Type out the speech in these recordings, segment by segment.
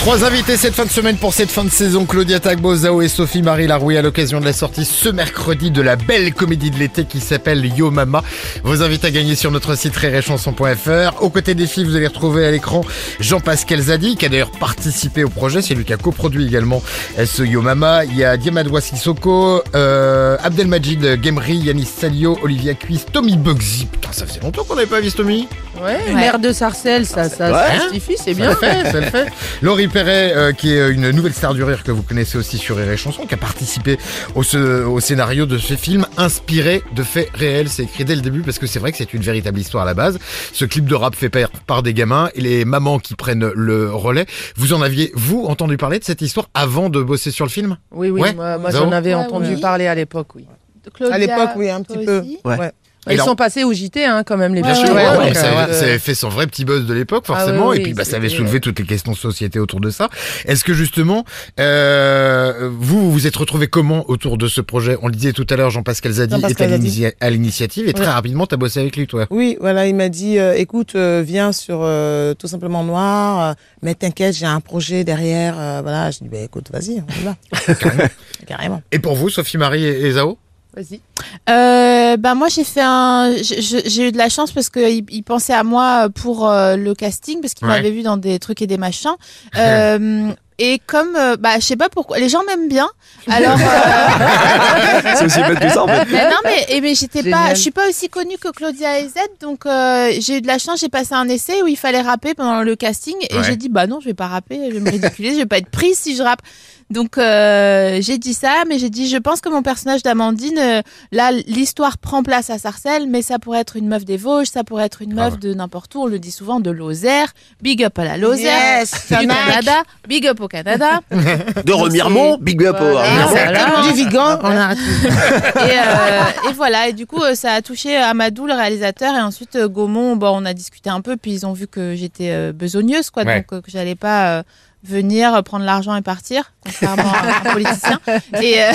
Trois invités cette fin de semaine pour cette fin de saison. Claudia Tagbo, Zao et Sophie Marie Larouille à l'occasion de la sortie ce mercredi de la belle comédie de l'été qui s'appelle Yo Mama. Vos invités à gagner sur notre site rirechanson.fr. Aux côtés des filles, vous allez retrouver à l'écran Jean-Pascal Zadi qui a d'ailleurs participé au projet. C'est lui qui a coproduit également ce Yo Mama. Il y a Diamadwa Sissoko, euh, Abdelmajid Gemri, Yanis Salio, Olivia Cuisse, Tommy Bugsy. Putain, ça faisait longtemps qu'on n'avait pas vu Tommy. Ouais, maire de Sarcelles, ça, ça, Ouais. ça justifie, c'est Ça bien. le fait, ça le fait. Laurie Perret, euh, qui est une nouvelle star du rire que vous connaissez aussi sur Rire et Chanson, qui a participé au, ce- au scénario de ce film inspiré de faits réels. C'est écrit dès le début parce que c'est vrai que c'est une véritable histoire à la base. Ce clip de rap fait par, par des gamins et les mamans qui prennent le relais. Vous en aviez, vous, entendu parler de cette histoire avant de bosser sur le film? Oui, oui, Ouais. moi, j'en avais Ouais, entendu oui. parler à l'époque, oui. Claudia, À l'époque, oui, un petit peu. Ouais. Ils là, sont passés au JT, hein, quand même, les Bien sûr, ouais, ouais, ouais, donc ça, avait, ouais. ça avait fait son vrai petit buzz de l'époque, Ah forcément, oui, et puis bah, ça avait soulevé toutes les questions de société autour de ça. Est-ce que justement, euh, vous, vous vous êtes retrouvé comment autour de ce projet? On le disait tout à l'heure, Jean-Pascal Zadi est à l'initiative, et très Ouais. rapidement, t'as bossé avec lui, toi. Oui, voilà, il m'a dit, euh, écoute, euh, viens sur euh, tout simplement Noir, euh, mais t'inquiète, j'ai un projet derrière. euh, voilà, je dis, bah, écoute, vas-y, on y va. Carrément. Et pour vous, Sophie Marie et, et Zao? Vas-y. Euh, bah moi j'ai fait un, j'ai eu de la chance parce qu'il il pensait à moi pour euh, le casting parce qu'il Ouais. m'avait vu dans des trucs et des machins. Euh, et comme, euh, bah je sais pas pourquoi, les gens m'aiment bien. Alors, euh, C'est aussi bête que ça en fait. mais non mais, et mais j'étais pas, je suis pas aussi connue que Claudia et Z, donc euh, j'ai eu de la chance. J'ai passé un essai où il fallait rapper pendant le casting et Ouais. j'ai dit bah non je vais pas rapper, je vais me ridiculiser, je vais pas être prise si je rappe. Donc euh, j'ai dit ça, mais j'ai dit je pense que mon personnage d'Amandine, euh, là l'histoire prend place à Sarcelles, mais ça pourrait être une meuf des Vosges, ça pourrait être une meuf Grave. de n'importe où. On le dit souvent de Lozère. Big up à la Lozère. Yes, du. Canada, big up au Canada. De Remiremont, big up au Voilà. Du Vigan, on a et, euh, et voilà, et du coup, euh, ça a touché Amadou, le réalisateur, et ensuite euh, Gaumont, bon, on a discuté un peu, puis ils ont vu que j'étais euh, besogneuse, quoi, Ouais. donc que j'allais pas euh, venir prendre l'argent et partir, contrairement à un politicien. Et, euh,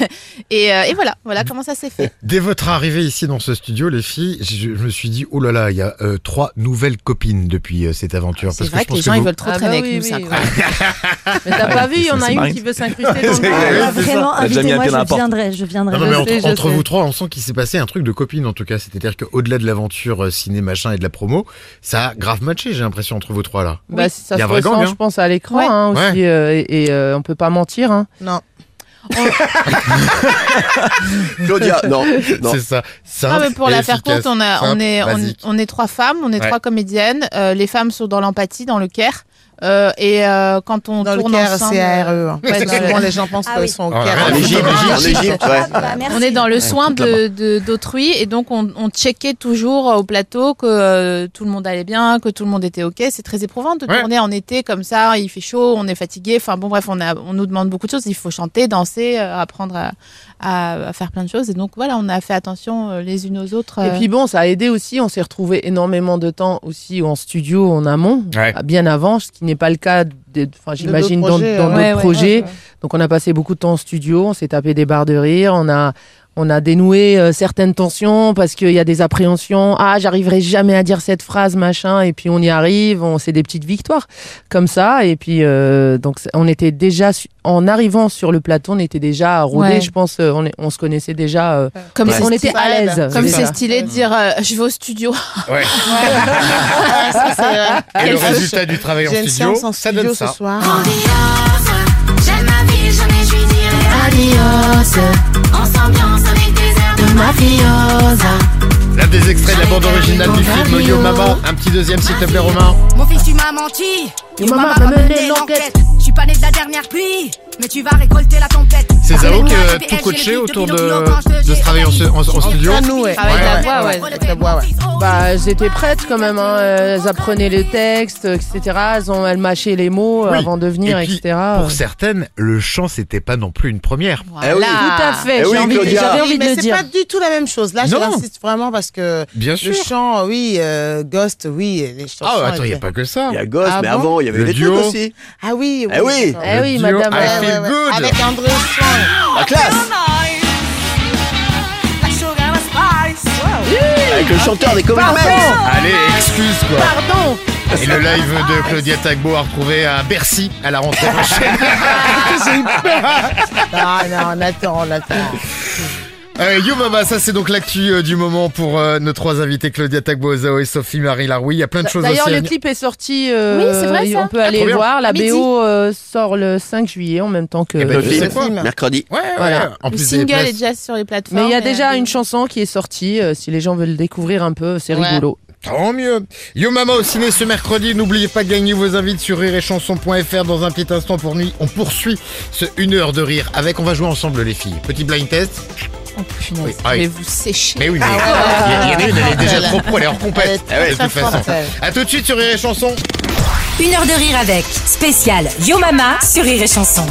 et, euh, et voilà, voilà comment ça s'est fait. Dès votre arrivée ici dans ce studio, les filles, je, je me suis dit, oh là là, il y a euh, trois nouvelles copines depuis euh, cette aventure. C'est Parce vrai je que les gens, ils vous- veut trop Ah traîner bah avec oui, nous, oui, c'est incroyable. Mais t'as pas vu, il y en a une qui veut s'incruster dans le ça. vraiment, invitez-moi, je viendrai, je viendrai. Non, non, mais Je entre, vous trois, on sent qu'il s'est passé un truc de copine en tout cas. C'est-à-dire qu'au-delà de l'aventure ciné machin et de la promo, ça a grave matché, j'ai l'impression, entre vous trois là. Bah, ça Il y a se un vrai gang, ressent, hein. je pense, à l'écran Ouais. hein, aussi, Ouais. euh, et, et, euh, on peut pas mentir. Hein. Non. Claudia, non, non. C'est ça. Simple Non, mais pour la faire efficace. courte, on, a, on, Simple, est, on, on est trois femmes, on est Ouais. trois comédiennes. Euh, les femmes sont dans l'empathie, dans le care. Euh, et euh, quand on Dans le tourne Caire, ensemble, c'est ARE. euh, hein. le- souvent, les gens pensent Ah qu'ils sont au Ah, Caire. En Égypte, en Égypte, ouais. Ah, bah. On est dans le soin de de- d'autrui et donc on, on checkait toujours au plateau que euh, tout le monde allait bien, que tout le monde était ok. C'est très éprouvant de Ouais. tourner en été comme ça. Il fait chaud, on est fatigué. Enfin bon bref, on a on nous demande beaucoup de choses. Il faut chanter, danser, euh, apprendre à, à, à faire plein de choses. Et donc voilà, on a fait attention euh, les unes aux autres. Et euh. puis bon, ça a aidé aussi. On s'est retrouvé énormément de temps aussi en studio en amont, Ouais. bien avant, ce qui n'est pas le cas. Enfin, j'imagine dans, d'autres projets, dans euh, d'autres ouais, ouais, projets. ouais, ouais. Donc on a passé beaucoup de temps en studio, on s'est tapé des barres de rire, on a on a dénoué euh, certaines tensions parce qu'il y a des appréhensions. Ah, j'arriverai jamais à dire cette phrase, machin. Et puis on y arrive, on c'est des petites victoires comme ça. Et puis euh, donc on était déjà en arrivant sur le plateau, on était déjà rodé. Ouais. Je pense euh, on, est- on se connaissait déjà. euh, Comme on était à l'aise. Comme c'est stylé de dire euh, je vais au studio. Ouais. Ça, euh, Et le résultat du travail en studio, ça donne ce ça. soir. J'aime ma vie, jamais je lui dirai adios. On L'un des extraits de la bande originale du film Yo Mama. Un petit deuxième, s'il te plaît, Romain. Mon fils, tu m'as menti. Yo, maman, va mener l'enquête. Je suis pas né de la dernière pluie. Mais tu vas récolter la tempête. C'est Zao qui a Avec moi, tout coaché autour de, de je ce travail en, en- en studio À nous, ouais. De la Ouais, voix, ouais, ouais. avec la voix, ouais. Bah, elles étaient prêtes quand même. Hein. Elles apprenaient les textes, etc. Elles, ont, elles mâchaient les mots euh, Oui. avant de venir, Et puis, etc. Pour certaines, le chant, c'était pas non plus une première. Eh oui. Tout à fait. Eh j'ai oui, envie envie de mais le c'est dire. pas du tout la même chose. Là, Non. j'insiste vraiment parce que Bien le sûr. chant, oui, euh, Ghost, oui, les chansons. Ah, attends, il n'y a pas que ça. Il y a Ghost, Ah mais bon avant, il y avait Le les duo. trucs aussi. Ah oui, Eh oui. Eh oui, madame. Feel good. Avec André Swan. La classe Avec le chanteur des Pardon. Allez, excuse quoi. Pardon. Et le live de Claudia Tagbo à retrouver à Bercy à la rentrée prochaine. Peur. Ah non, on attend, on attend. Euh, Yo Mama, ça c'est donc l'actu euh, du moment pour euh, nos trois invités Claudia Tagbo, Zao et Sophie Marie Laroui. Il y a plein de choses aussi. D'ailleurs, le clip est sorti. euh, Oui, c'est vrai, ça. On peut Ah, aller bien. voir. La. BO euh, sort le 5 juillet en même temps que. Eh ben, le Le film, mercredi. Ouais, ouais, Voilà. En Le plus single places. est déjà sur les plateformes. Mais il y a déjà euh, une chanson qui est sortie. euh, si les gens veulent découvrir un peu, c'est Ouais. rigolo. Tant mieux. Yo Mama au ciné ce mercredi. N'oubliez pas de gagner vos invites sur rireetchanson.fr dans un petit instant pour nuit. On poursuit ce une heure de rire avec. On va jouer ensemble les filles. Petit blind test. Oh, punaise, Oui, vais vous sécher. Mais oui, mais il y, a- il y en a une, elle est déjà trop pro, elle est hors compète. Est de toute façon. A tout de suite sur Rire et Chanson. Une heure de rire avec. Spécial Yo Mama sur Rire et Chanson.